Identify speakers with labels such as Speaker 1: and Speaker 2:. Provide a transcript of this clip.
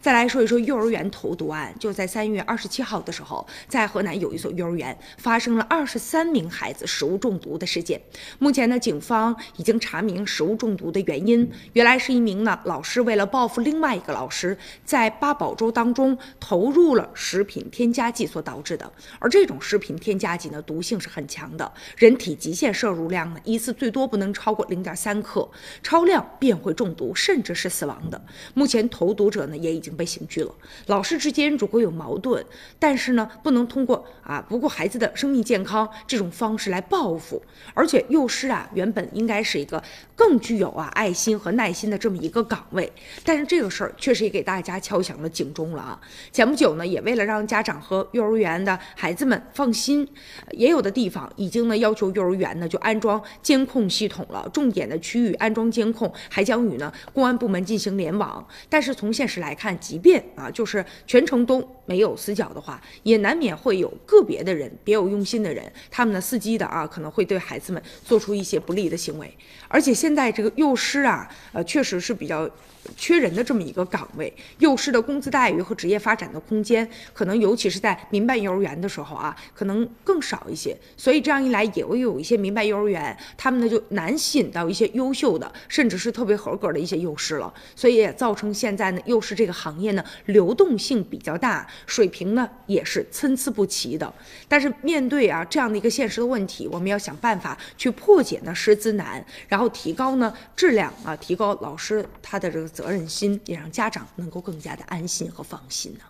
Speaker 1: 再来说一说幼儿园投毒案，就在三月二十七号的时候，在河南有一所幼儿园发生了二十三名孩子食物中毒的事件。目前呢，警方已经查明食物中毒的原因，原来是一名呢老师为了报复另外一个老师，在八宝粥当中投入了食品添加剂所导致的。而这种食品添加剂呢，毒性是很强的，人体极限摄入量呢，一次最多不能超过零点三克，超量便会中毒，甚至是死亡的。目前投毒者呢也已经已经被刑拘了。老师之间如果有矛盾，但是呢不能通过啊不顾孩子的生命健康这种方式来报复。而且幼师啊原本应该是一个更具有啊爱心和耐心的这么一个岗位，但是这个事儿确实也给大家敲响了警钟了啊。前不久呢也为了让家长和幼儿园的孩子们放心，也有的地方已经呢要求幼儿园呢就安装监控系统了，重点的区域安装监控，还将与呢公安部门进行联网。但是从现实来看，即便啊，就是全程都没有死角的话，也难免会有个别的人别有用心的人，他们的司机的啊，可能会对孩子们做出一些不利的行为。而且现在这个幼师啊，呃，确实是比较缺人的这么一个岗位，幼师的工资待遇和职业发展的空间，可能尤其是在民办幼儿园的时候啊，可能更少一些。所以这样一来，也会有一些民办幼儿园，他们呢就难吸引到一些优秀的，甚至是特别合格的一些幼师了。所以也造成现在呢，幼师这个行行业呢流动性比较大，水平呢也是参差不齐的。但是面对啊这样的一个现实的问题，我们要想办法去破解呢师资难，然后提高呢质量啊，提高老师他的这个责任心，也让家长能够更加的安心和放心呢。